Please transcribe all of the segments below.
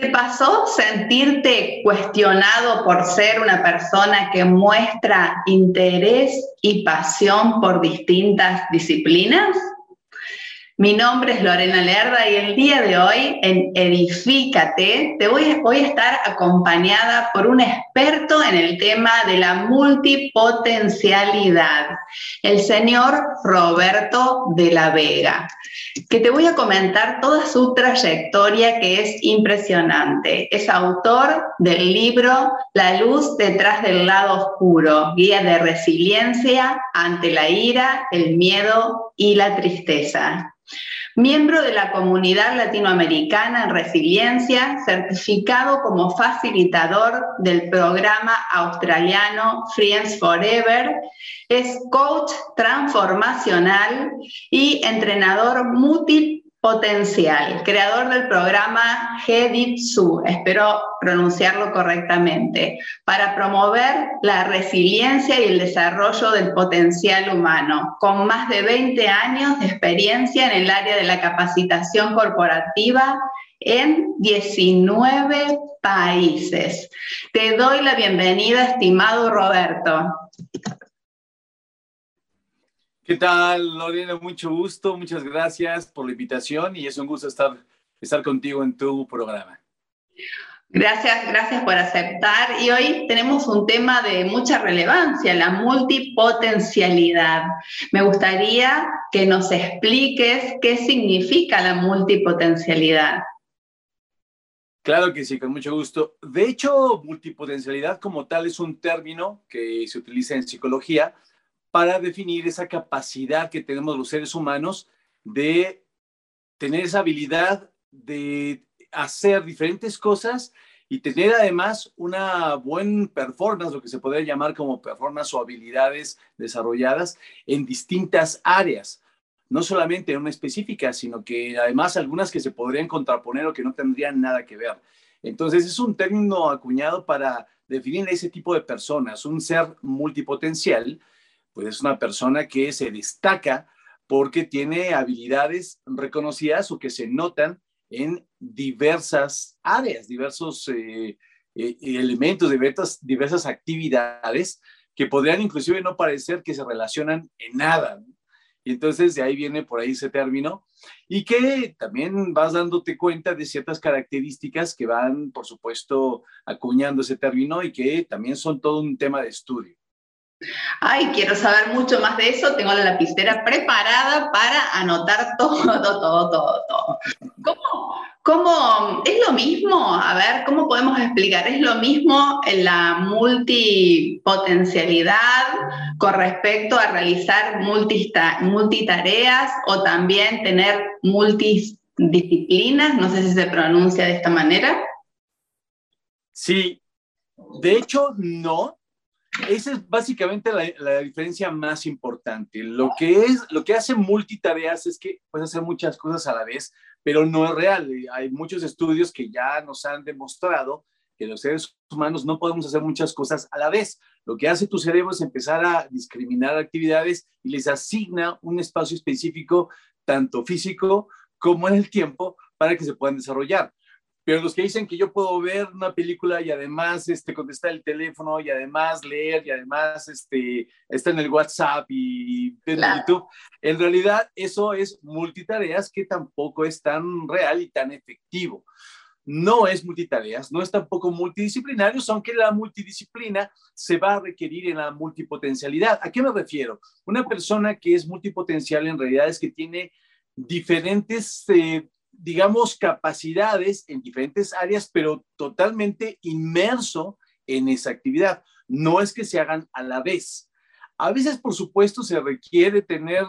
¿Te pasó sentirte cuestionado por ser una persona que muestra interés y pasión por distintas disciplinas? Mi nombre es Lorena Lerda y el día de hoy en Edifícate te voy, voy, a estar acompañada por un experto en el tema de la multipotencialidad, el señor Roberto de la Vega, que te voy a comentar toda su trayectoria que es impresionante. Es autor del libro La luz detrás del lado oscuro, guía de resiliencia ante la ira, el miedo y la tristeza. Miembro de la comunidad latinoamericana en resiliencia, certificado como facilitador del programa australiano Friends Forever, es coach transformacional y entrenador multi Potencial, creador del programa GDITSU, espero pronunciarlo correctamente, para promover la resiliencia y el desarrollo del potencial humano, con más de 20 años de experiencia en el área de la capacitación corporativa en 19 países. Te doy la bienvenida, estimado Roberto. ¿Qué tal, Lorena? Mucho gusto, muchas gracias por la invitación y es un gusto estar, estar contigo en tu programa. Gracias, gracias por aceptar. Y hoy tenemos un tema de mucha relevancia, la multipotencialidad. Me gustaría que nos expliques qué significa la multipotencialidad. Claro que sí, con mucho gusto. De hecho, multipotencialidad como tal es un término que se utiliza en psicología para definir esa capacidad que tenemos los seres humanos de tener esa habilidad de hacer diferentes cosas y tener además una buena performance, lo que se podría llamar como performance o habilidades desarrolladas en distintas áreas, no solamente en una específica, sino que además algunas que se podrían contraponer o que no tendrían nada que ver. Entonces es un término acuñado para definir ese tipo de personas, un ser multipotencial pues es una persona que se destaca porque tiene habilidades reconocidas o que se notan en diversas áreas, diversos eh, eh, elementos, diversas, diversas actividades que podrían inclusive no parecer que se relacionan en nada. Y entonces de ahí viene por ahí ese término y que también vas dándote cuenta de ciertas características que van, por supuesto, acuñando ese término y que también son todo un tema de estudio. Ay, quiero saber mucho más de eso. Tengo la lapicera preparada para anotar todo, todo, todo, todo. ¿Cómo, ¿Cómo es lo mismo? A ver, ¿cómo podemos explicar? ¿Es lo mismo la multipotencialidad con respecto a realizar multitareas o también tener multidisciplinas? No sé si se pronuncia de esta manera. Sí, de hecho no, esa es básicamente la, diferencia más importante. Lo que, es, lo que hace multitareas es que puedes hacer muchas cosas a la vez, pero no es real. Hay muchos estudios que ya nos han demostrado que los seres humanos no podemos hacer muchas cosas a la vez. Lo que hace tu cerebro es empezar a discriminar actividades y les asigna un espacio específico, tanto físico como en el tiempo, para que se puedan desarrollar. Pero los que dicen que yo puedo ver una película y además este, contestar el teléfono y además leer y además este, estar en el WhatsApp y ver YouTube, en realidad eso es multitareas que tampoco es tan real y tan efectivo. No es multitareas, no es tampoco multidisciplinario, aunque la multidisciplina se va a requerir en la multipotencialidad. ¿A qué me refiero? Una persona que es multipotencial en realidad es que tiene diferentes eh, digamos, capacidades en diferentes áreas, pero totalmente inmerso en esa actividad. No es que se hagan a la vez. A veces, por supuesto, se requiere tener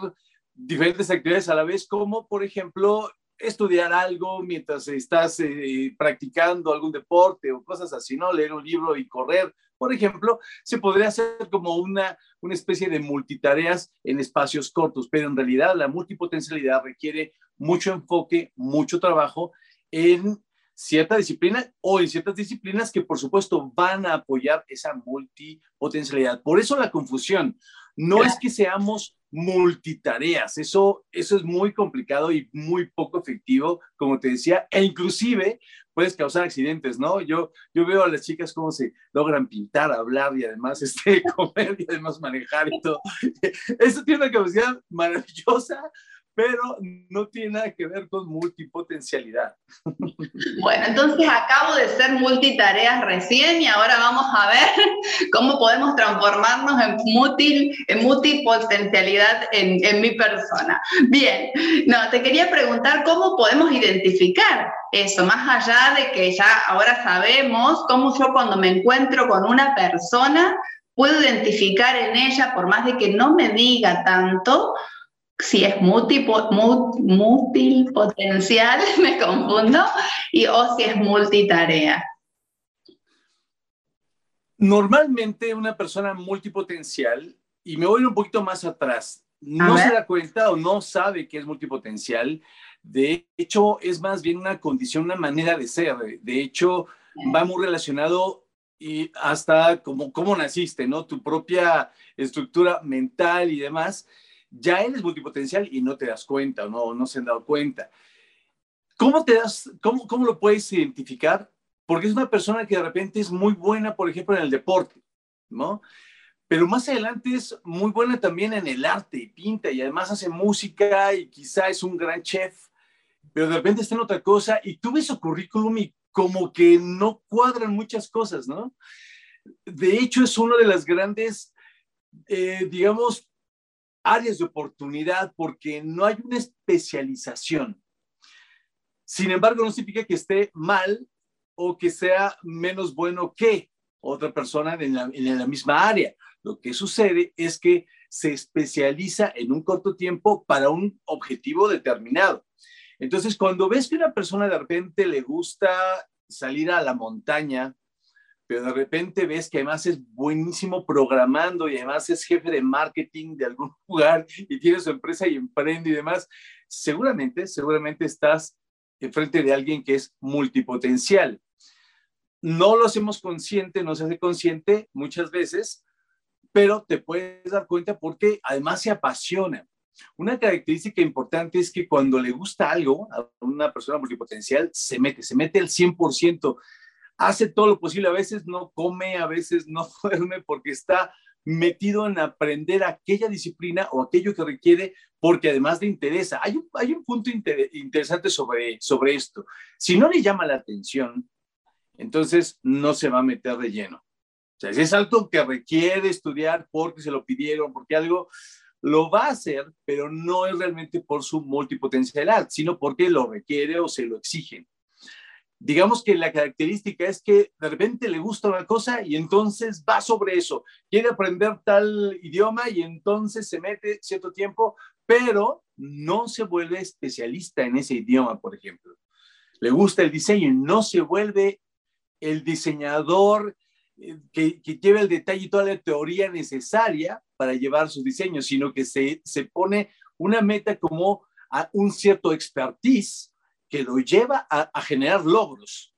diferentes actividades a la vez, como por ejemplo estudiar algo mientras estás eh, practicando algún deporte o cosas así, ¿no? Leer un libro y correr, por ejemplo, se podría hacer como una, una especie de multitareas en espacios cortos, pero en realidad la multipotencialidad requiere mucho enfoque, mucho trabajo en cierta disciplina o en ciertas disciplinas que por supuesto van a apoyar esa multipotencialidad. Por eso la confusión. No es que seamos multitareas, eso, eso es muy complicado y muy poco efectivo, como te decía, e inclusive puedes causar accidentes, ¿no? Yo, yo veo a las chicas cómo se logran pintar, hablar y además este, comer y además manejar y todo. Eso tiene una capacidad maravillosa, pero no tiene nada que ver con multipotencialidad. Bueno, entonces acabo de ser multitareas recién y ahora vamos a ver cómo podemos transformarnos en, multi, en multipotencialidad en, en mi persona. Bien, no, te quería preguntar cómo podemos identificar eso, más allá de que ya ahora sabemos cómo yo cuando me encuentro con una persona puedo identificar en ella, por más de que no me diga tanto, si es multipotencial, me confundo, y, o si es multitarea. Normalmente una persona multipotencial, y me voy un poquito más atrás, no se da cuenta o no sabe que es multipotencial. De hecho, es más bien una condición, una manera de ser. De hecho, va muy relacionado y hasta como cómo naciste, ¿no? Tu propia estructura mental y demás ya eres multipotencial y no te das cuenta no, no se han dado cuenta. ¿Cómo, te das, cómo, ¿Cómo lo puedes identificar? Porque es una persona que de repente es muy buena, por ejemplo, en el deporte, ¿no? Pero más adelante es muy buena también en el arte y pinta y además hace música y quizá es un gran chef, pero de repente está en otra cosa y tú ves su currículum y como que no cuadran muchas cosas, ¿no? De hecho, es uno de las grandes, eh, digamos, áreas de oportunidad porque no hay una especialización. Sin embargo, no significa que esté mal o que sea menos bueno que otra persona en la, misma área. Lo que sucede es que se especializa en un corto tiempo para un objetivo determinado. Entonces, cuando ves que una persona de repente le gusta salir a la montaña pero de repente ves que además es buenísimo programando y además es jefe de marketing de algún lugar y tiene su empresa y emprende y demás, seguramente, seguramente estás enfrente de alguien que es multipotencial. No lo hacemos consciente, no se hace consciente muchas veces, pero te puedes dar cuenta porque además se apasiona. Una característica importante es que cuando le gusta algo a una persona multipotencial, se mete, se mete el 100% hace todo lo posible, a veces no come, a veces no duerme porque está metido en aprender aquella disciplina o aquello que requiere porque además le interesa. Hay un, hay un punto interesante sobre, sobre esto. Si no le llama la atención, entonces no se va a meter de lleno. O sea, si es algo que requiere estudiar porque se lo pidieron, porque algo, lo va a hacer, pero no es realmente por su multipotencialidad, sino porque lo requiere o se lo exigen digamos que la característica es que de repente le gusta una cosa y entonces va sobre eso, quiere aprender tal idioma y entonces se mete cierto tiempo, pero no se vuelve especialista en ese idioma, por ejemplo. Le gusta el diseño no se vuelve el diseñador eh, que, que lleva el detalle y toda la teoría necesaria para llevar sus diseños, sino que se, se pone una meta como a un cierto expertise que lo lleva a, generar logros.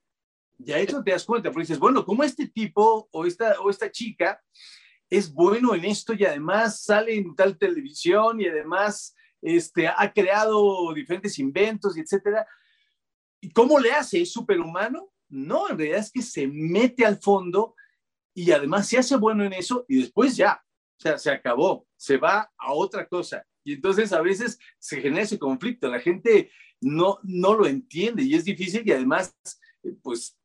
Y ahí te das cuenta, porque dices, bueno, como este tipo o esta, o esta chica es bueno en esto y además sale en tal televisión y además este, ha creado diferentes inventos y etcétera. ¿Y cómo le hace? ¿Es superhumano? No, en realidad es que se mete al fondo y además se hace bueno en eso y después ya, o sea, se acabó, se va a otra cosa. Y entonces a veces se genera ese conflicto. La gente no, no lo entiende y es difícil y además, eh, pues,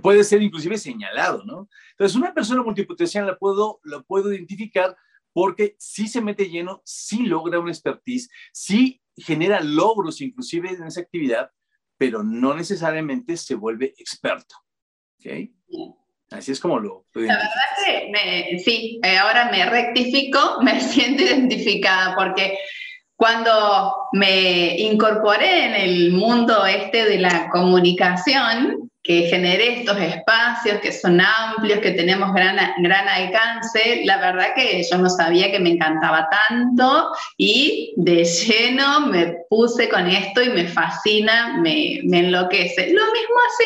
puede ser inclusive señalado, ¿no? Entonces, una persona multipotencial la puedo, la puedo identificar porque sí se mete lleno, sí logra una expertise, sí genera logros inclusive en esa actividad, pero no necesariamente se vuelve experto. ¿Ok? Así es como lo... La verdad que sí, eh, ahora me rectifico, me siento identificada porque Cuando me incorporé en el mundo este de la comunicación, que generé estos espacios que son amplios, que tenemos gran, gran alcance, la verdad que yo no sabía que me encantaba tanto y de lleno me puse con esto y me fascina, me, me enloquece. Lo mismo así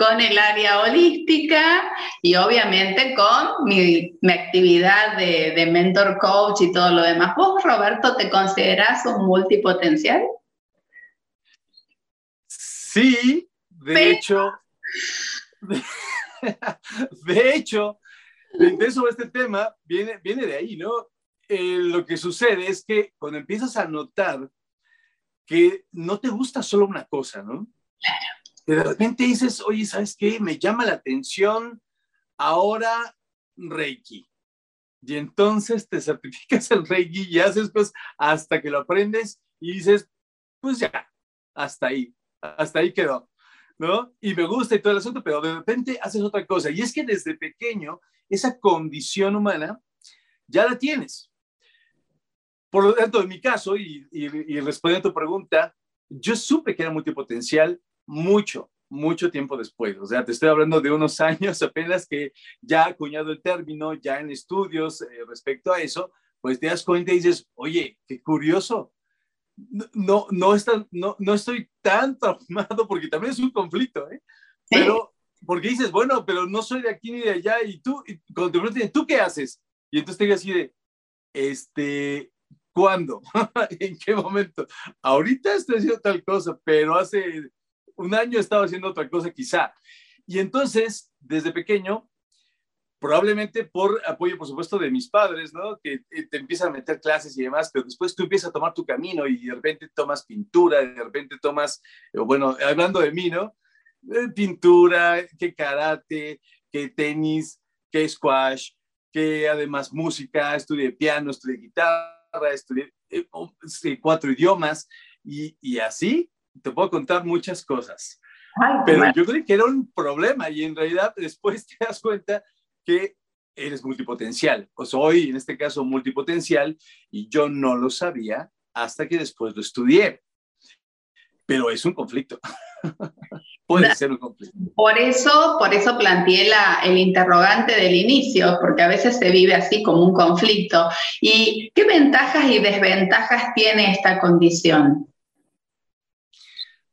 con el área holística y obviamente con mi, actividad de, de, mentor coach y todo lo demás. ¿Vos, Roberto, te consideras un multipotencial? Sí, de hecho, de, hecho, de sobre este tema viene, viene de ahí, ¿no? Eh, lo que sucede es que cuando empiezas a notar que no te gusta solo una cosa, ¿no? Claro de repente dices, oye, ¿sabes qué? Me llama la atención ahora Reiki. Y entonces te certificas el Reiki y haces pues hasta que lo aprendes y dices, pues ya, hasta ahí, hasta ahí quedó, ¿no? Y me gusta y todo el asunto, pero de repente haces otra cosa. Y es que desde pequeño esa condición humana ya la tienes. Por lo tanto, en mi caso, y, y, y respondiendo a tu pregunta, yo supe que era multipotencial mucho, mucho tiempo después. O sea, te estoy hablando de unos años apenas que ya acuñado el término, ya en estudios eh, respecto a eso, pues te das cuenta y dices, oye, qué curioso. No, no, está, no, no estoy tan traumado porque también es un conflicto, ¿eh? Pero, porque dices, bueno, pero no soy de aquí ni de allá y tú, y cuando te preguntan, ¿tú qué haces? Y entonces te digo así de, este, ¿cuándo? ¿En qué momento? Ahorita estoy haciendo tal cosa, pero hace un año estaba haciendo otra cosa quizá. Y entonces, desde pequeño, probablemente por apoyo, por supuesto, de mis padres, ¿no? Que eh, te empiezan a meter clases y demás, pero después tú empiezas a tomar tu camino y de repente tomas pintura, de repente tomas, eh, bueno, hablando de mí, ¿no? Eh, pintura, que karate, que tenis, que squash, que además música, estudié piano, estudié guitarra, estudié cuatro idiomas y así te puedo contar muchas cosas. pero yo creí que era un problema y en realidad después te das cuenta que eres multipotencial, o soy en este caso multipotencial y yo no lo sabía hasta que después lo estudié. Pero es un conflicto. Puede ser un conflicto. Por eso, por eso planteé la, el interrogante del inicio, porque a veces se vive así como un conflicto. ¿Y qué ventajas y desventajas tiene esta condición?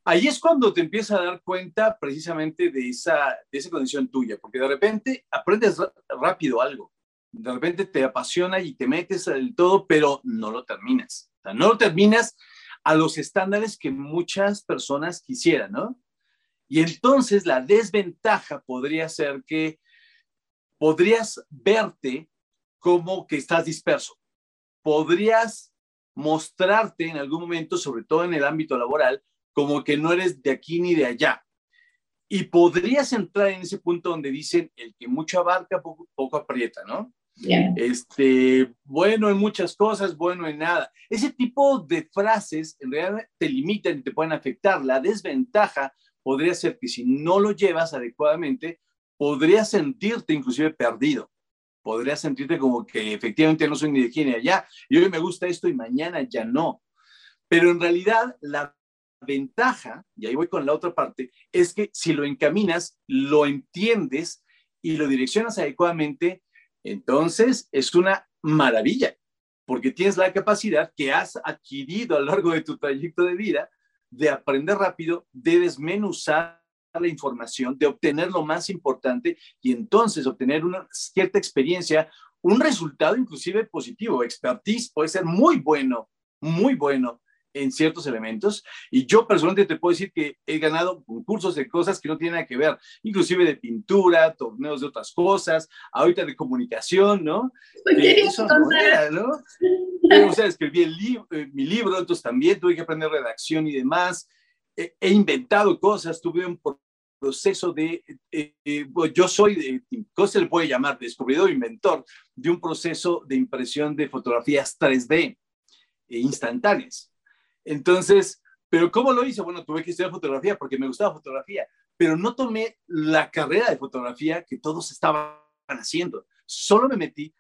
Ahí es cuando te empiezas a dar cuenta precisamente de esa, de esa condición tuya, porque de repente aprendes rápido algo, de repente te apasiona y te metes del todo, pero no lo terminas. No lo terminas a los estándares que muchas personas quisieran, ¿no? Y entonces la desventaja podría ser que podrías verte como que estás disperso. Podrías mostrarte en algún momento, sobre todo en el ámbito laboral, como que no eres de aquí ni de allá. Y podrías entrar en ese punto donde dicen, el que mucho abarca, poco, poco aprieta, ¿no? Este, bueno en muchas cosas, bueno en nada. Ese tipo de frases en realidad te limitan y te pueden afectar. La desventaja podría ser que si no lo llevas adecuadamente, podrías sentirte inclusive perdido. Podrías sentirte como que efectivamente no soy ni de aquí ni de allá y hoy me gusta esto y mañana ya no. Pero en realidad la ventaja, y ahí voy con la otra parte, es que si lo encaminas, lo entiendes y lo direccionas adecuadamente, entonces es una maravilla, porque tienes la capacidad que has adquirido a lo largo de tu trayecto de vida de aprender rápido, de desmenuzar la información, de obtener lo más importante y entonces obtener una cierta experiencia, un resultado inclusive positivo. Expertise puede ser muy bueno, muy bueno, en ciertos elementos. Y yo personalmente te puedo decir que he ganado concursos de cosas que no tienen nada que ver, inclusive de pintura, torneos de otras cosas, ahorita de comunicación, ¿no? Eh, eso no ¿no? o sea, escribí el eh, mi libro, entonces también tuve que aprender redacción y demás. he inventado cosas, tuve un proceso de, eh, yo soy, de, ¿cómo se le puede llamar? Descubridor, inventor de un proceso de impresión de fotografías 3D instantáneas. Entonces, ¿pero cómo lo hice? Bueno, tuve que estudiar fotografía porque me gustaba fotografía, pero no tomé la carrera de fotografía que todos estaban haciendo. Solo me metí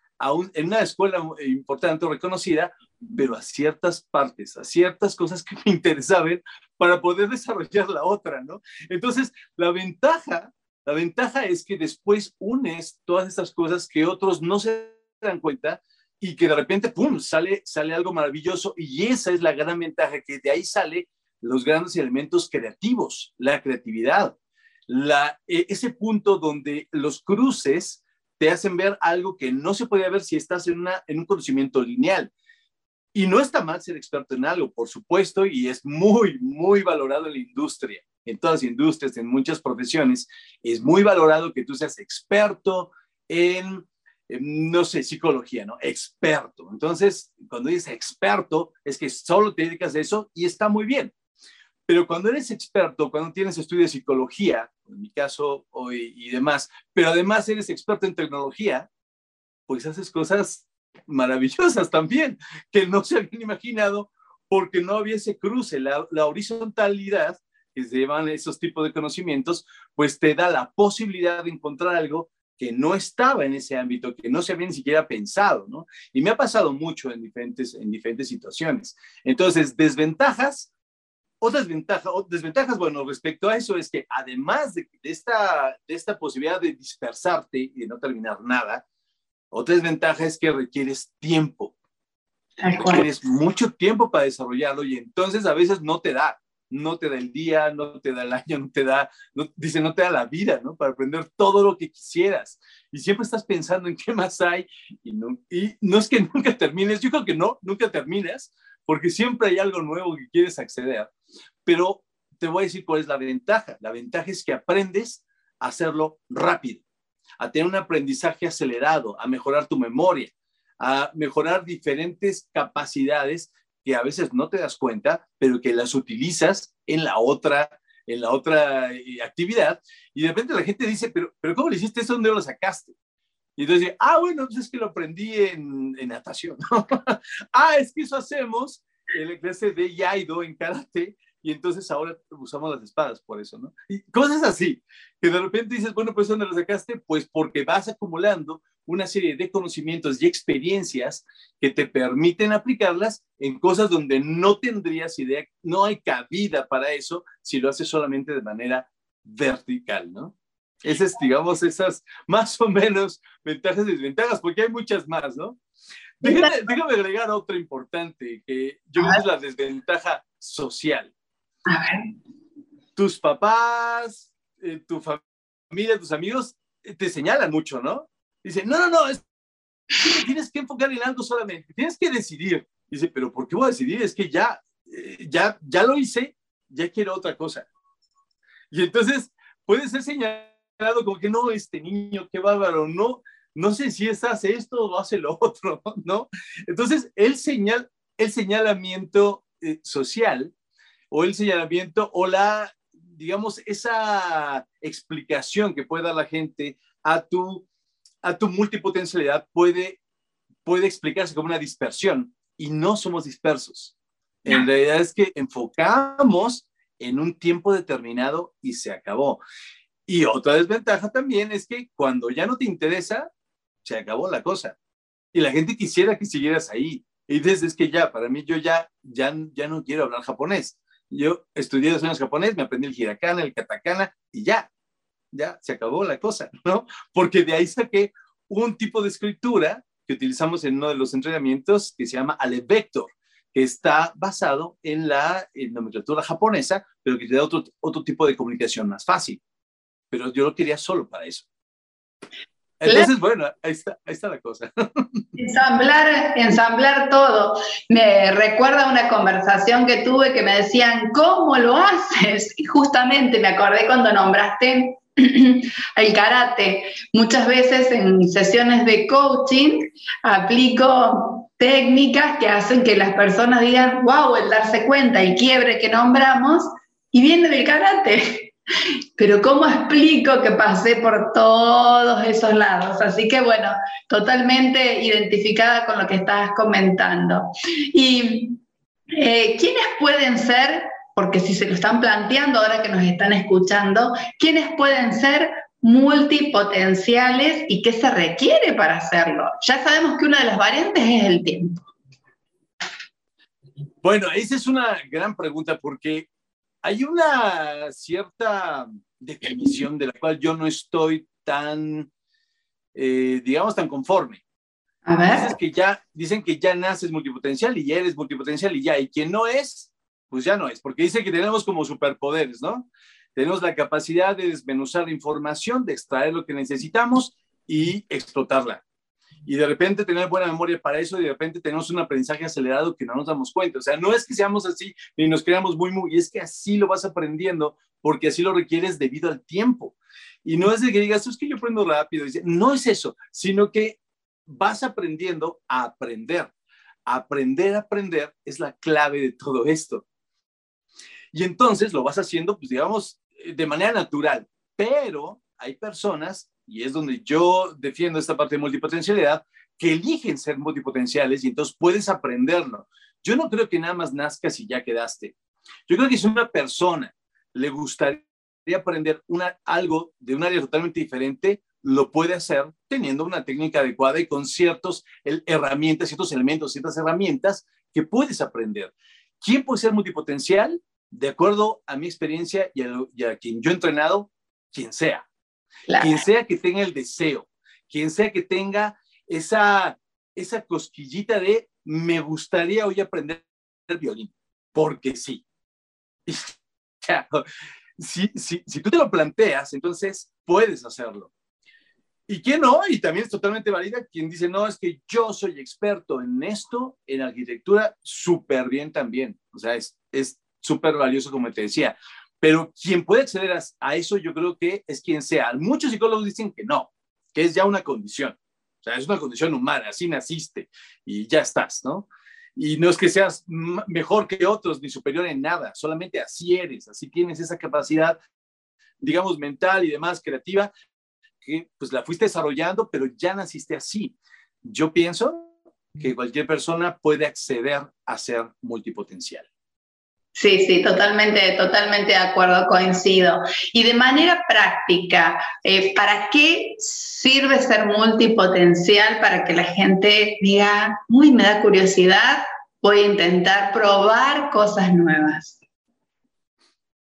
en una escuela importante, reconocida, pero a ciertas partes, a ciertas cosas que me interesaban para poder desarrollar la otra, ¿no? Entonces, la ventaja, la ventaja es que después unes todas estas cosas que otros no se dan cuenta y que de repente, ¡pum!, sale, sale algo maravilloso y esa es la gran ventaja, que de ahí sale los grandes elementos creativos, la creatividad, la, e, ese punto donde los cruces te hacen ver algo que no se podía ver si estás en, una, en un conocimiento lineal. Y no está mal ser experto en algo, por supuesto, y es muy, muy valorado en la industria, en todas las industrias, en muchas profesiones. Es muy valorado que tú seas experto en, no sé, psicología, ¿no? Experto. Entonces, cuando dices experto, es que solo te dedicas a eso y está muy bien. Pero cuando eres experto, cuando tienes estudio de psicología, en mi caso hoy y demás, pero además eres experto en tecnología, pues haces cosas maravillosas también, que no se habían imaginado porque no había ese cruce, la, la horizontalidad que se llevan esos tipos de conocimientos, pues te da la posibilidad de encontrar algo que no estaba en ese ámbito, que no se había ni siquiera pensado, ¿no? Y me ha pasado mucho en diferentes, en diferentes situaciones. Entonces, desventajas, otras ventajas, desventajas, bueno, respecto a eso es que además de, esta, de esta posibilidad de dispersarte y de no terminar nada, otra desventaja es que requieres tiempo. Requieres mucho tiempo para desarrollarlo y entonces a veces no te da, no te da el día, no te da el año, no te da, dice, no te da la vida, ¿no? Para aprender todo lo que quisieras. Y siempre estás pensando en qué más hay y no, y no es que nunca termines, yo creo que no, nunca terminas, porque siempre hay algo nuevo que quieres acceder. Pero te voy a decir cuál es la ventaja. La ventaja es que aprendes a hacerlo rápido, a tener un aprendizaje acelerado, a mejorar tu memoria, a mejorar diferentes capacidades que a veces no te das cuenta, pero que las utilizas en la otra en la otra eh, actividad y de repente la gente dice, pero, pero ¿cómo le hiciste eso? ¿Dónde lo sacaste? Y entonces, ah, bueno, pues es que lo aprendí en, en natación. ah, es que eso hacemos en la clase de Yaido, en karate, y entonces ahora usamos las espadas por eso, ¿no? Y cosas así, que de repente dices, bueno, pues ¿dónde lo sacaste? Pues porque vas acumulando una serie de conocimientos y experiencias que te permiten aplicarlas en cosas donde no tendrías idea, no hay cabida para eso si lo haces solamente de manera vertical, ¿no? Esas, digamos, esas más o menos ventajas y desventajas, porque hay muchas más, ¿no? Déjame, agregar otra importante, que yo creo es la desventaja social. A ver. Tus papás, eh, tu familia, tus amigos eh, te señalan mucho, ¿no? Dicen, no, no, no, es, tienes que enfocar en algo solamente, tienes que decidir. Dice, pero ¿por qué voy a decidir? Es que ya, eh, ya, ya lo hice, ya quiero otra cosa. Y entonces puede ser señalado como que no, este niño, qué bárbaro, no, no sé si es hace esto o hace lo otro, ¿no? Entonces, el, señal, el señalamiento eh, social o el señalamiento o la, digamos, esa explicación que puede dar la gente a tu, a tu multipotencialidad puede, puede explicarse como una dispersión y no somos dispersos. En realidad es que enfocamos en un tiempo determinado y se acabó. Y otra desventaja también es que cuando ya no te interesa, se acabó la cosa. Y la gente quisiera que siguieras ahí. Y dices, es que ya, para mí yo ya, ya, ya no quiero hablar japonés. Yo estudié dos años japonés, me aprendí el hiragana, el katakana y ya, ya se acabó la cosa, ¿no? Porque de ahí saqué un tipo de escritura que utilizamos en uno de los entrenamientos que se llama Alevector, que está basado en la nomenclatura japonesa, pero que te da otro, otro tipo de comunicación más fácil pero yo lo quería solo para eso. Entonces, bueno, ahí está, ahí está la cosa. Ensamblar, ensamblar todo. Me recuerda una conversación que tuve que me decían, ¿cómo lo haces? Y justamente me acordé cuando nombraste el karate. Muchas veces en sesiones de coaching aplico técnicas que hacen que las personas digan, wow, el darse cuenta, el quiebre que nombramos, y viene del karate. Pero ¿cómo explico que pasé por todos esos lados? Así que bueno, totalmente identificada con lo que estabas comentando. ¿Y eh, quiénes pueden ser, porque si se lo están planteando ahora que nos están escuchando, quiénes pueden ser multipotenciales y qué se requiere para hacerlo? Ya sabemos que una de las variantes es el tiempo. Bueno, esa es una gran pregunta porque hay una cierta definición de la cual yo no estoy tan, eh, digamos, tan conforme. A ver. que ya, dicen que ya naces multipotencial y ya eres multipotencial y ya, y quien no es, pues ya no es, porque dice que tenemos como superpoderes, ¿no? Tenemos la capacidad de desmenuzar la información, de extraer lo que necesitamos y explotarla. Y de repente tener buena memoria para eso y de repente tenemos un aprendizaje acelerado que no nos damos cuenta. O sea, no es que seamos así ni nos creamos muy, muy, es que así lo vas aprendiendo porque así lo requieres debido al tiempo. Y no es de que digas, es que yo aprendo rápido. No es eso, sino que vas aprendiendo a aprender. Aprender a aprender es la clave de todo esto. Y entonces lo vas haciendo, pues digamos, de manera natural. Pero hay personas, y es donde yo defiendo esta parte de multipotencialidad, que eligen ser multipotenciales y entonces puedes aprenderlo. Yo no creo que nada más nazcas y ya quedaste. Yo creo que si una persona le gustaría aprender una, algo de un área totalmente diferente, lo puede hacer teniendo una técnica adecuada y con ciertas herramientas, ciertos elementos, ciertas herramientas que puedes aprender. ¿Quién puede ser multipotencial? De acuerdo a mi experiencia y a, quien yo he entrenado, quien sea. Quien sea que tenga el deseo, quien sea que tenga esa, esa cosquillita de me gustaría hoy aprender el violín, porque sí. si, si, si tú te lo planteas, entonces puedes hacerlo. ¿Y quién no? Y también es totalmente válida quien dice, no, es que yo soy experto en esto, en arquitectura, súper bien también. O sea, es súper valioso, como te decía. Pero quien puede acceder a, a, eso, yo creo que es quien sea. Muchos psicólogos dicen que no, que es ya una condición. O sea, es una condición humana, así naciste y ya estás, ¿no? Y no es que seas mejor que otros ni superior en nada, solamente así eres, así tienes esa capacidad, digamos, mental y demás, creativa, que pues la fuiste desarrollando, pero ya naciste así. Yo pienso que cualquier persona puede acceder a ser multipotencial. Sí, sí, totalmente, totalmente de acuerdo, coincido. Y de manera práctica, eh, ¿para qué sirve ser multipotencial? Para que la gente diga, uy, me da curiosidad, voy a intentar probar cosas nuevas.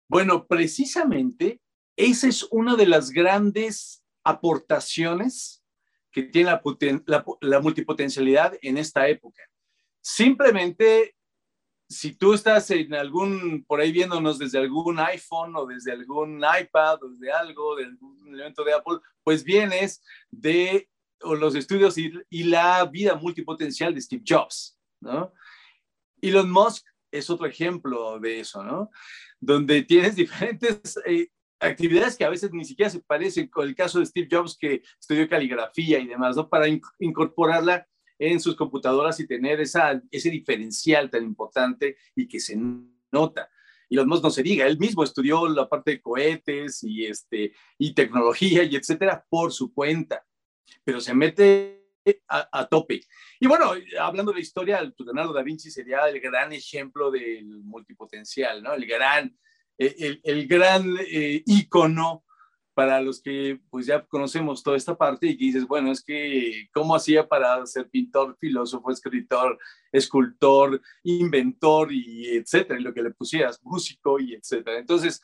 Bueno, precisamente esa es una de las grandes aportaciones que tiene la, multipotencialidad en esta época. Simplemente, si tú estás en algún, por ahí viéndonos desde algún iPhone o desde algún iPad o algo, de algún elemento de Apple, pues vienes de los estudios y, y la vida multipotencial de Steve Jobs, ¿no? Elon Musk es otro ejemplo de eso, ¿no? Donde tienes diferentes eh, actividades que a veces ni siquiera se parecen, con el caso de Steve Jobs que estudió caligrafía y demás, ¿no? Para incorporarla en sus computadoras y tener esa, ese diferencial tan importante y que se nota. Y los más no se diga, él mismo estudió la parte de cohetes y, este, y tecnología y etcétera por su cuenta, pero se mete a, tope. Y bueno, hablando de la historia, Leonardo da Vinci sería el gran ejemplo del multipotencial, ¿no? El gran el, el gran eh, ícono para los que pues ya conocemos toda esta parte y que dices, bueno, es que cómo hacía para ser pintor, filósofo, escritor, escultor, inventor y etcétera, y lo que le pusieras, músico y etcétera. Entonces,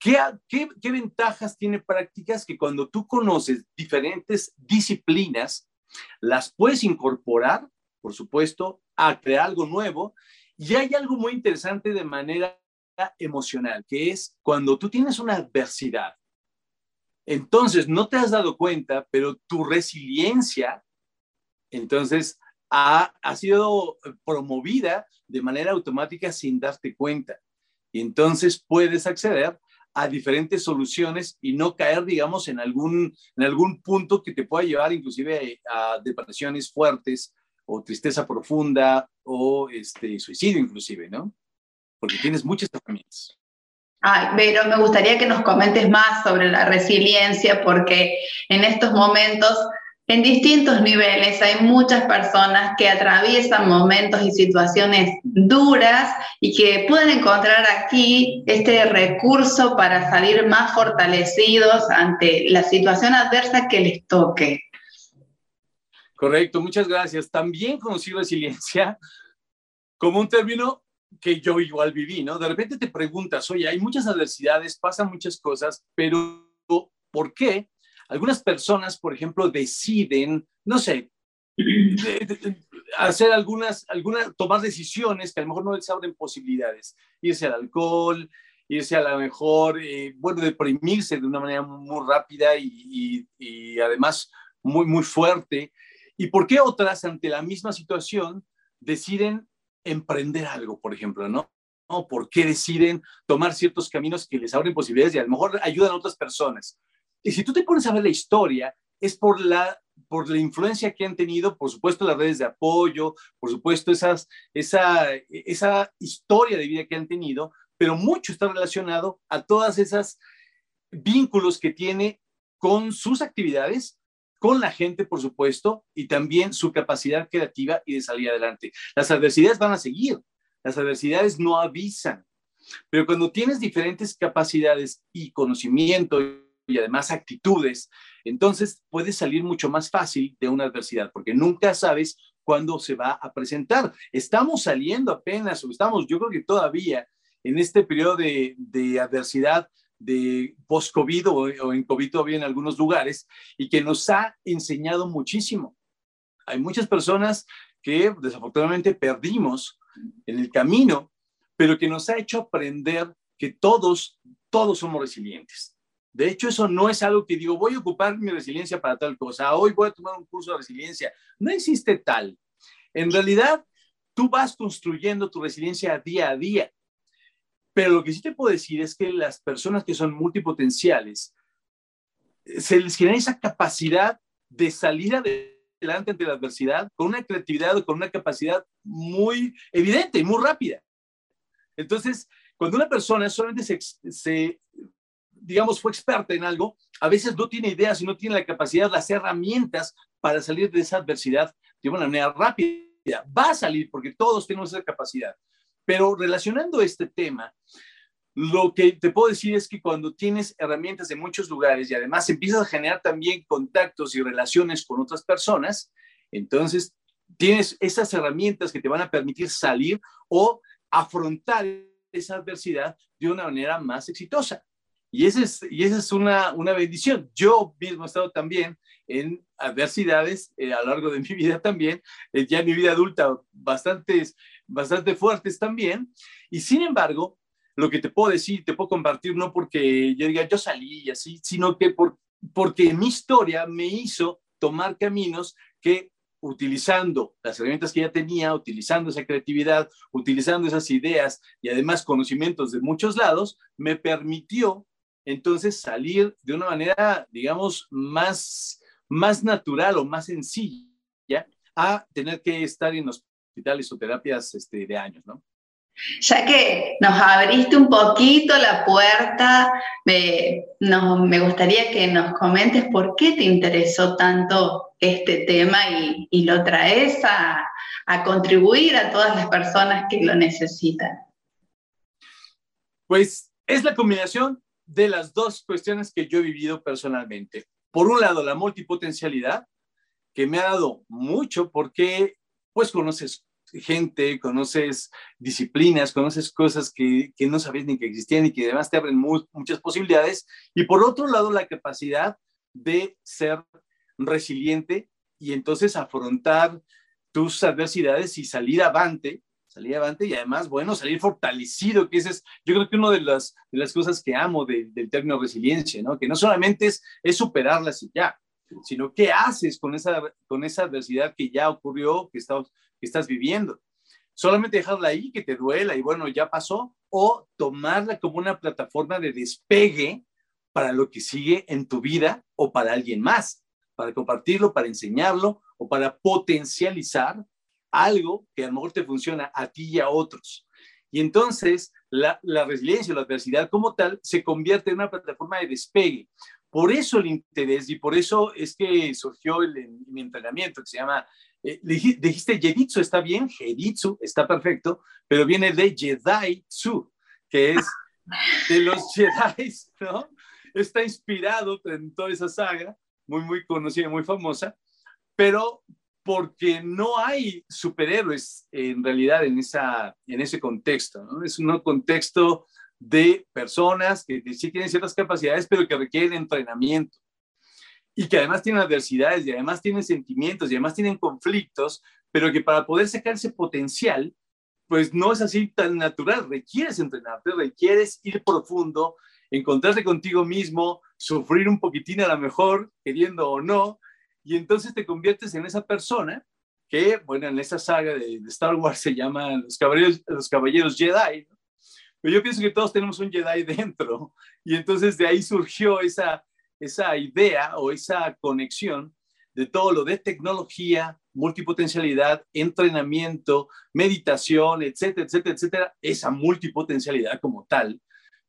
¿qué, qué, qué ventajas tiene prácticas que cuando tú conoces diferentes disciplinas, las puedes incorporar, por supuesto, a crear algo nuevo? Y hay algo muy interesante de manera emocional, que es cuando tú tienes una adversidad, entonces no te has dado cuenta, pero tu resiliencia, entonces, ha, sido promovida de manera automática sin darte cuenta. Y entonces puedes acceder a diferentes soluciones y no caer, digamos, en algún, en algún punto que te pueda llevar inclusive a, depresiones fuertes o tristeza profunda o este, suicidio inclusive, ¿no? porque tienes muchas herramientas. Ay, pero me gustaría que nos comentes más sobre la resiliencia, porque en estos momentos, en distintos niveles, hay muchas personas que atraviesan momentos y situaciones duras y que pueden encontrar aquí este recurso para salir más fortalecidos ante la situación adversa que les toque. Correcto, muchas gracias. También conocí resiliencia como un término que yo igual viví, ¿no? De repente te preguntas, oye, hay muchas adversidades, pasan muchas cosas, pero ¿por qué algunas personas, por ejemplo, deciden, no sé, hacer algunas, algunas, tomar decisiones que a lo mejor no les abren posibilidades, irse al alcohol, irse a lo mejor, eh, bueno, deprimirse de una manera muy rápida y, y, además muy, muy fuerte. ¿Y por qué otras, ante la misma situación, deciden emprender algo, por ejemplo, ¿no? ¿no? ¿Por qué deciden tomar ciertos caminos que les abren posibilidades y a lo mejor ayudan a otras personas? Y si tú te pones a ver la historia, es por la, por la influencia que han tenido, por supuesto, las redes de apoyo, por supuesto, esas, esa, esa historia de vida que han tenido, pero mucho está relacionado a todas esas vínculos que tiene con sus actividades, con la gente, por supuesto, y también su capacidad creativa y de salir adelante. Las adversidades van a seguir, las adversidades no avisan, pero cuando tienes diferentes capacidades y conocimiento y además actitudes, entonces puedes salir mucho más fácil de una adversidad, porque nunca sabes cuándo se va a presentar. Estamos saliendo apenas, o estamos, yo creo que todavía en este periodo de, adversidad de post-COVID o, en COVID todavía en algunos lugares, y que nos ha enseñado muchísimo. Hay muchas personas que desafortunadamente perdimos en el camino, pero que nos ha hecho aprender que todos, todos somos resilientes. De hecho, eso no es algo que digo, voy a ocupar mi resiliencia para tal cosa, hoy voy a tomar un curso de resiliencia. No existe tal. En realidad, tú vas construyendo tu resiliencia día a día. Pero lo que sí te puedo decir es que las personas que son multipotenciales, se les genera esa capacidad de salir adelante ante la adversidad con una creatividad o con una capacidad muy evidente y muy rápida. Entonces, cuando una persona solamente se, se digamos, fue experta en algo, a veces no tiene ideas y no tiene la capacidad, las herramientas para salir de esa adversidad de una manera rápida. Va a salir porque todos tenemos esa capacidad. Pero relacionando este tema, lo que te puedo decir es que cuando tienes herramientas de muchos lugares y además empiezas a generar también contactos y relaciones con otras personas, entonces tienes esas herramientas que te van a permitir salir o afrontar esa adversidad de una manera más exitosa. Y esa es, y esa es una, una bendición. Yo mismo he estado también en adversidades eh, a lo largo de mi vida también, eh, ya en mi vida adulta, bastantes, bastante fuertes también. Y sin embargo, lo que te puedo decir, te puedo compartir, no porque yo diga yo salí y así, sino que por, porque mi historia me hizo tomar caminos que utilizando las herramientas que ya tenía, utilizando esa creatividad, utilizando esas ideas y además conocimientos de muchos lados, me permitió entonces salir de una manera, digamos, más, más natural o más sencilla a tener que estar en hospitales o terapias este, de años, ¿no? Ya que nos abriste un poquito la puerta, me, me gustaría que nos comentes por qué te interesó tanto este tema y, y lo traes a, a contribuir a todas las personas que lo necesitan. Pues es la combinación de las dos cuestiones que yo he vivido personalmente. Por un lado, la multipotencialidad, que me ha dado mucho porque pues conoces gente, conoces disciplinas, conoces cosas que, no sabías ni que existían y que además te abren muchas posibilidades. Y por otro lado, la capacidad de ser resiliente y entonces afrontar tus adversidades y salir avante salir adelante y además, bueno, salir fortalecido, que ese es, yo creo que una de las, de las cosas que amo del término resiliencia, ¿no? Que no solamente es, es superarlas y ya, sino qué haces con esa, con esa adversidad que ya ocurrió, que estás, que estás viviendo. Solamente dejarla ahí, que te duela y bueno, ya pasó, o tomarla como una plataforma de despegue para lo que sigue en tu vida o para alguien más, para compartirlo, para enseñarlo o para potencializar algo que a lo mejor te funciona a ti y a otros. Y entonces la, la resiliencia, la adversidad como tal, se convierte en una plataforma de despegue. Por eso el interés y por eso es que surgió el, mi entrenamiento que se llama, eh, dijiste Jeditsu, está bien, Jeditsu, está perfecto, pero viene de Jedi-tsu, que es de los Jedi, ¿no? Está inspirado en toda esa saga, muy, muy conocida, muy famosa, pero porque no hay superhéroes en realidad en, esa, en ese contexto. ¿no? Es un contexto de personas que sí tienen ciertas capacidades, pero que requieren entrenamiento y que además tienen adversidades y además tienen sentimientos y además tienen conflictos, pero que para poder sacar ese potencial, pues no es así tan natural. Requieres entrenarte, requieres ir profundo, encontrarte contigo mismo, sufrir un poquitín a lo mejor, queriendo o no, y entonces te conviertes en esa persona que, bueno, en esa saga de, Star Wars se llaman los los caballeros Jedi, pero yo pienso que todos tenemos un Jedi dentro, y entonces de ahí surgió esa, esa idea o esa conexión de todo lo de tecnología, multipotencialidad, entrenamiento, meditación, etcétera, etcétera, etcétera, esa multipotencialidad como tal,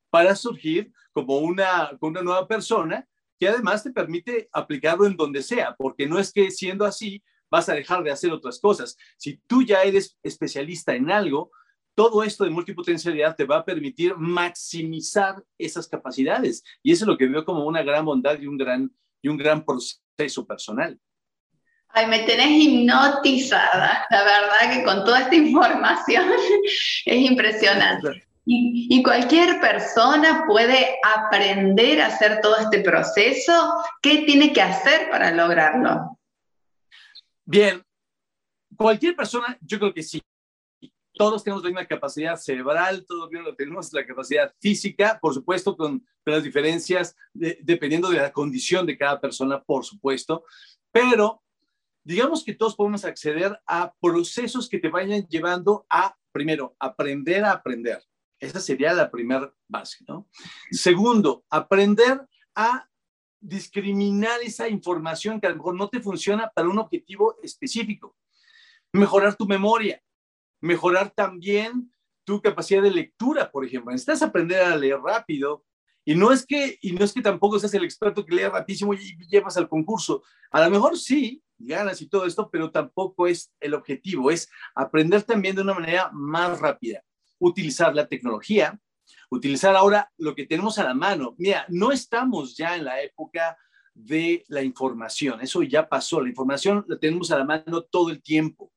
para surgir como una, como una nueva persona que además te permite aplicarlo en donde sea, porque no es que siendo así vas a dejar de hacer otras cosas. Si tú ya eres especialista en algo, todo esto de multipotencialidad te va a permitir maximizar esas capacidades. Y eso es lo que veo como una gran bondad y un gran, y un gran proceso personal. Ay, me tenés hipnotizada, la verdad que con toda esta información es impresionante. Y, cualquier persona puede aprender a hacer todo este proceso. ¿Qué tiene que hacer para lograrlo? Bien, cualquier persona, yo creo que sí. Todos tenemos la misma capacidad cerebral, todos tenemos la capacidad física, por supuesto, con, las diferencias dependiendo de la condición de cada persona, por supuesto. Pero digamos que todos podemos acceder a procesos que te vayan llevando a, primero, aprender a aprender esa sería la primera base, ¿no? Segundo, aprender a discriminar esa información que a lo mejor no te funciona para un objetivo específico. Mejorar tu memoria, mejorar también tu capacidad de lectura, por ejemplo. Necesitas aprender a leer rápido y no es que y no es que tampoco seas el experto que lee rapidísimo y llevas al concurso. A lo mejor sí, ganas y todo esto, pero tampoco es el objetivo, es aprender también de una manera más rápida utilizar la tecnología, utilizar ahora lo que tenemos a la mano. Mira, no estamos ya en la época de la información, eso ya pasó, la información la tenemos a la mano todo el tiempo.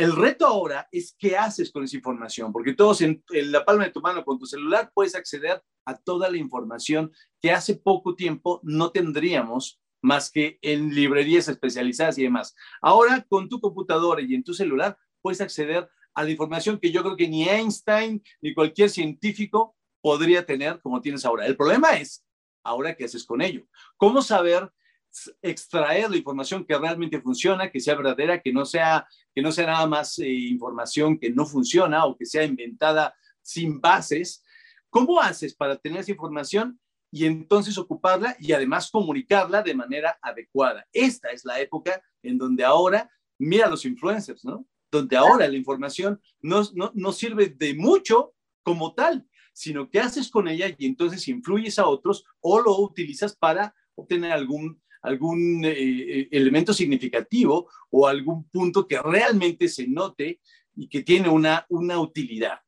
El reto ahora es qué haces con esa información, porque todos en, la palma de tu mano con tu celular puedes acceder a toda la información que hace poco tiempo no tendríamos más que en librerías especializadas y demás. Ahora con tu computadora y en tu celular puedes acceder a la información que yo creo que ni Einstein ni cualquier científico podría tener como tienes ahora. El problema es, ahora, ¿qué haces con ello? ¿Cómo saber extraer la información que realmente funciona, que sea verdadera, que no sea, que no sea nada más eh, información que no funciona o que sea inventada sin bases? ¿Cómo haces para tener esa información y entonces ocuparla y además comunicarla de manera adecuada? Esta es la época en donde ahora, mira los influencers, ¿no? donde ahora la información no, no, sirve de mucho como tal, sino que haces con ella y entonces influyes a otros o lo utilizas para obtener algún, algún eh, eh, elemento significativo o algún punto que realmente se note y que tiene una, una utilidad,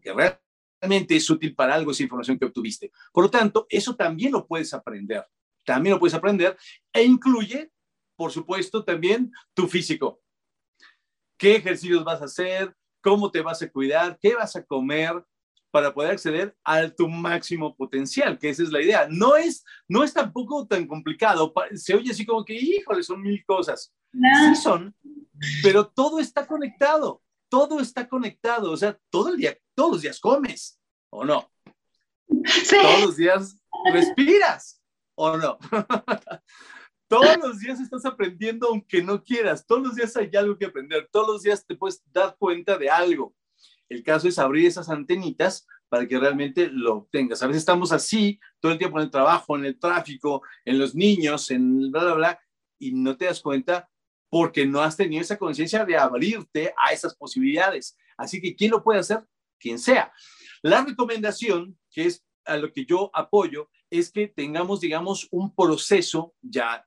que realmente es útil para algo esa información que obtuviste. Por lo tanto, eso también lo puedes aprender, también lo puedes aprender e incluye, por supuesto, también tu físico. Qué ejercicios vas a hacer, cómo te vas a cuidar, qué vas a comer para poder acceder a tu máximo potencial, que esa es la idea. No es, no es tampoco tan complicado. Se oye así como que, híjole, son mil cosas. Sí son, pero todo está conectado. Todo está conectado. O sea, todo el día, todos los días comes, ¿o no? Todos los días respiras, ¿o no? Todos los días estás aprendiendo aunque no quieras. Todos los días hay algo que aprender. Todos los días te puedes dar cuenta de algo. El caso es abrir esas antenitas para que realmente lo obtengas. A veces estamos así todo el tiempo en el trabajo, en el tráfico, en los niños, en bla, bla, bla, y no te das cuenta porque no has tenido esa conciencia de abrirte a esas posibilidades. Así que, ¿quién lo puede hacer? Quien sea. La recomendación, que es a lo que yo apoyo, es que tengamos, digamos, un proceso ya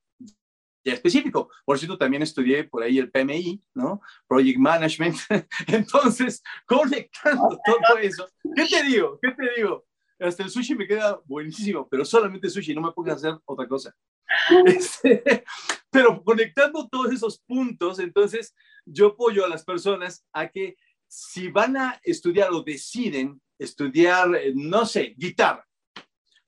ya específico. Por cierto, también estudié por ahí el PMI, ¿no? Project Management. Entonces, conectando todo eso, ¿qué te digo? ¿Qué te digo? hasta el sushi me queda buenísimo, pero solamente sushi, no me puedo hacer otra cosa. Este, pero conectando todos esos puntos, entonces yo apoyo a las personas a que si van a estudiar o deciden estudiar, eh, no sé, guitarra,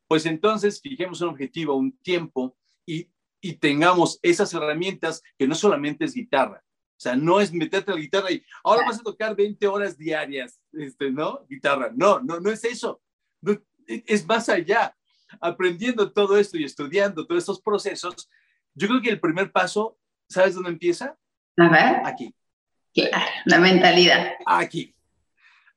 pues entonces fijemos un objetivo, un tiempo y, y tengamos esas herramientas que no solamente es guitarra, o sea, no es meterte a la guitarra y ahora vas a tocar 20 horas diarias, este, ¿no? Guitarra. No, no, no es eso. es más allá. Aprendiendo todo esto y estudiando todos estos procesos, yo creo que el primer paso, ¿sabes dónde empieza? A ver. Aquí. Claro, la mentalidad. Aquí.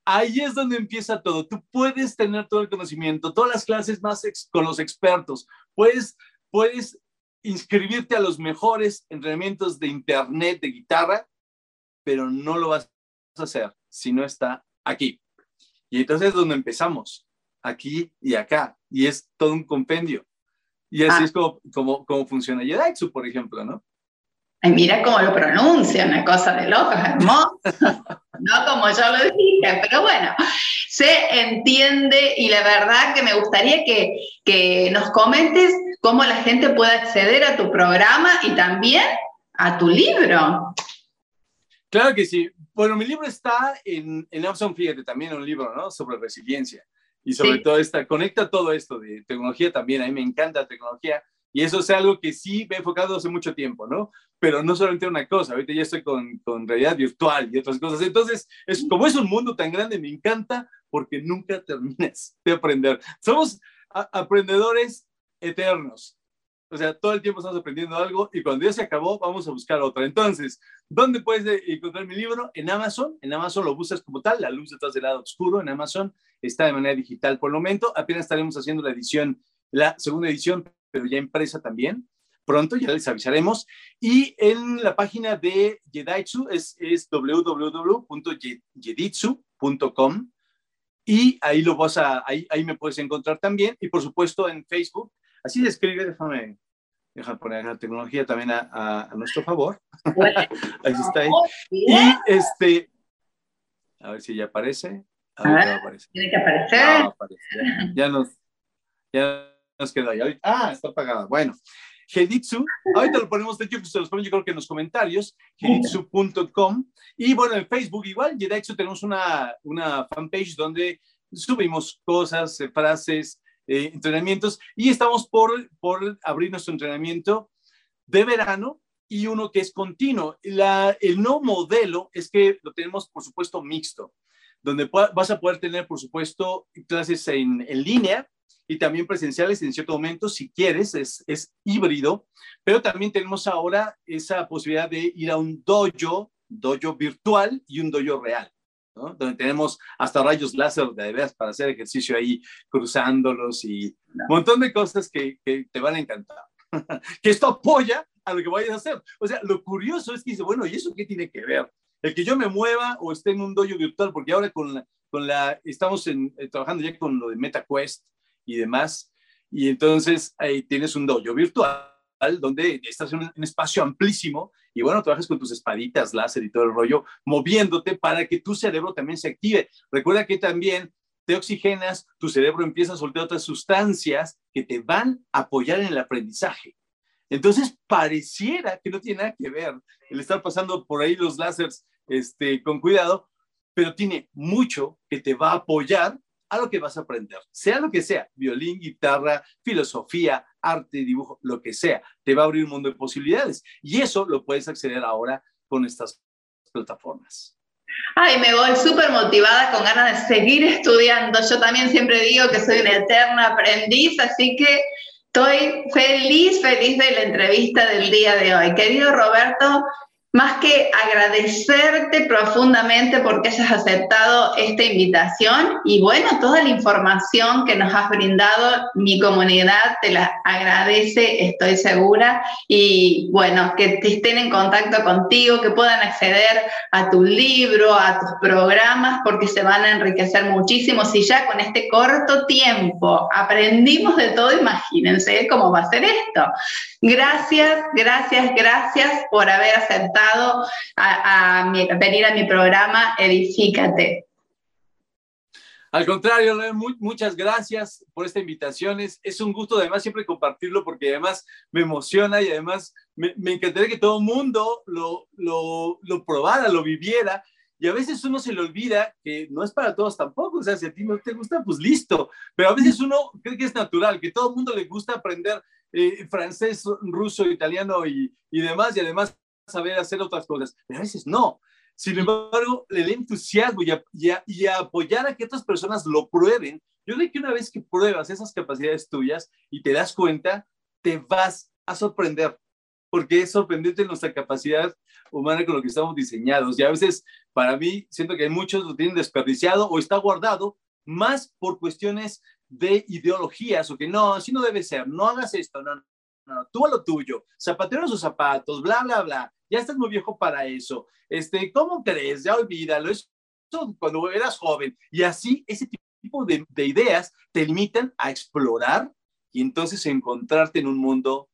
Ahí es donde empieza todo. Tú puedes tener todo el conocimiento, todas las clases más con los expertos. Puedes, puedes inscribirte a los mejores entrenamientos de internet de guitarra, pero no lo vas a hacer si no está aquí. Y entonces es donde empezamos, aquí y acá, y es todo un compendio. Y así ah. es como, como, como funciona Yedaitsu, por ejemplo, ¿no? Ay, mira cómo lo pronuncia, una cosa de locos, hermoso. no como yo lo dije, pero bueno, se entiende y la verdad que me gustaría que, que nos comentes cómo la gente puede acceder a tu programa y también a tu libro. Claro que sí. Bueno, mi libro está en, en Amazon, fíjate, también un libro, ¿no? Sobre resiliencia. Y sobre todo esta, conecta todo esto de tecnología también. A mí me encanta la tecnología. Y eso es algo que sí me he enfocado hace mucho tiempo, ¿no? Pero no solamente una cosa, ahorita ya estoy con, con realidad virtual y otras cosas. Entonces, es, como es un mundo tan grande, me encanta porque nunca terminas de aprender. Somos aprendedores eternos. O sea, todo el tiempo estamos aprendiendo algo y cuando ya se acabó, vamos a buscar otra. Entonces, ¿dónde puedes encontrar mi libro? En Amazon. En Amazon lo buscas como tal, la luz detrás del lado oscuro. En Amazon está de manera digital por el momento. Apenas estaremos haciendo la edición, la segunda edición, pero ya impresa también. Pronto ya les avisaremos. Y en la página de Jedaitsu es, es www.jeditsu.com y ahí lo vas a, ahí, ahí me puedes encontrar también. Y por supuesto en Facebook Así se escribe, déjame, déjame poner la tecnología también a, nuestro favor. ahí está. Ahí. Y este, a ver si ya aparece. A ver, Tiene que aparecer. ya, nos, ya nos quedó ahí. Ah, está apagada. Bueno, Heditsu, ahorita lo ponemos, de hecho, se los pongo yo creo que en los comentarios, heditsu.com. Y bueno, en Facebook igual, Heditsu tenemos una, una fanpage donde subimos cosas, frases, eh, entrenamientos y estamos por, por abrir nuestro entrenamiento de verano y uno que es continuo. La, el nuevo modelo es que lo tenemos, por supuesto, mixto, donde vas a poder tener, por supuesto, clases en, en, línea y también presenciales en cierto momento, si quieres, es, es híbrido, pero también tenemos ahora esa posibilidad de ir a un dojo, dojo virtual y un dojo real donde tenemos hasta rayos láser de veras para hacer ejercicio ahí, cruzándolos y un montón de cosas que, que te van a encantar. que esto apoya a lo que vayas a hacer. O sea, lo curioso es que dice, bueno, ¿y eso qué tiene que ver? El que yo me mueva o esté en un dojo virtual, porque ahora con la, con la estamos en, eh, trabajando ya con lo de MetaQuest y demás, y entonces ahí tienes un dojo virtual donde estás en un, espacio amplísimo y bueno, trabajas con tus espaditas láser y todo el rollo, moviéndote para que tu cerebro también se active. Recuerda que también te oxigenas, tu cerebro empieza a soltar otras sustancias que te van a apoyar en el aprendizaje. Entonces, pareciera que no tiene nada que ver el estar pasando por ahí los láseres este, con cuidado, pero tiene mucho que te va a apoyar a lo que vas a aprender, sea lo que sea, violín, guitarra, filosofía, arte, dibujo, lo que sea, te va a abrir un mundo de posibilidades. Y eso lo puedes acceder ahora con estas plataformas. Ay, me voy súper motivada, con ganas de seguir estudiando. Yo también siempre digo que soy una eterna aprendiz, así que estoy feliz, feliz de la entrevista del día de hoy. Querido Roberto, más que agradecerte profundamente porque hayas aceptado esta invitación y bueno, toda la información que nos has brindado, mi comunidad te la agradece, estoy segura, y bueno, que estén en contacto contigo, que puedan acceder a tu libro, a tus programas, porque se van a enriquecer muchísimo. Si ya con este corto tiempo aprendimos de todo, imagínense cómo va a ser esto. Gracias, gracias, gracias por haber aceptado a, venir a mi programa Edifícate. Al contrario, muchas gracias por esta invitación. Es, es, un gusto además siempre compartirlo porque además me emociona y además me, me encantaría que todo el mundo lo, lo, lo, probara, lo viviera. Y a veces uno se le olvida que no es para todos tampoco. O sea, si a ti no te gusta, pues listo. Pero a veces uno cree que es natural, que todo el mundo le gusta aprender eh, francés, ruso, italiano y, y demás, y además saber hacer otras cosas. Pero a veces no. Sin embargo, el entusiasmo y, apoyar a que otras personas lo prueben, yo creo que una vez que pruebas esas capacidades tuyas y te das cuenta, te vas a sorprender, porque es sorprendente nuestra capacidad humana con lo que estamos diseñados. Y a veces, para mí, siento que hay muchos lo tienen desperdiciado o está guardado más por cuestiones de ideologías o que no, así no debe ser, no hagas esto, no, no, tú a lo tuyo, zapatero a sus zapatos, bla, bla, bla, ya estás muy viejo para eso, este, ¿cómo crees? Ya olvídalo, eso cuando eras joven. Y así, ese tipo de, de ideas te limitan a explorar y entonces encontrarte en un mundo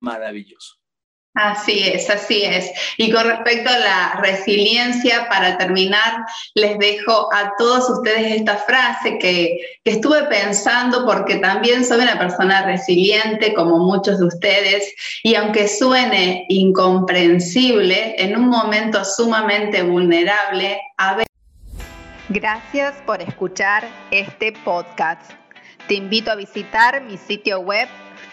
maravilloso. Así es, así es. Y con respecto a la resiliencia, para terminar, les dejo a todos ustedes esta frase que, estuve pensando porque también soy una persona resiliente como muchos de ustedes y aunque suene incomprensible, en un momento sumamente vulnerable, a ver... Gracias por escuchar este podcast. Te invito a visitar mi sitio web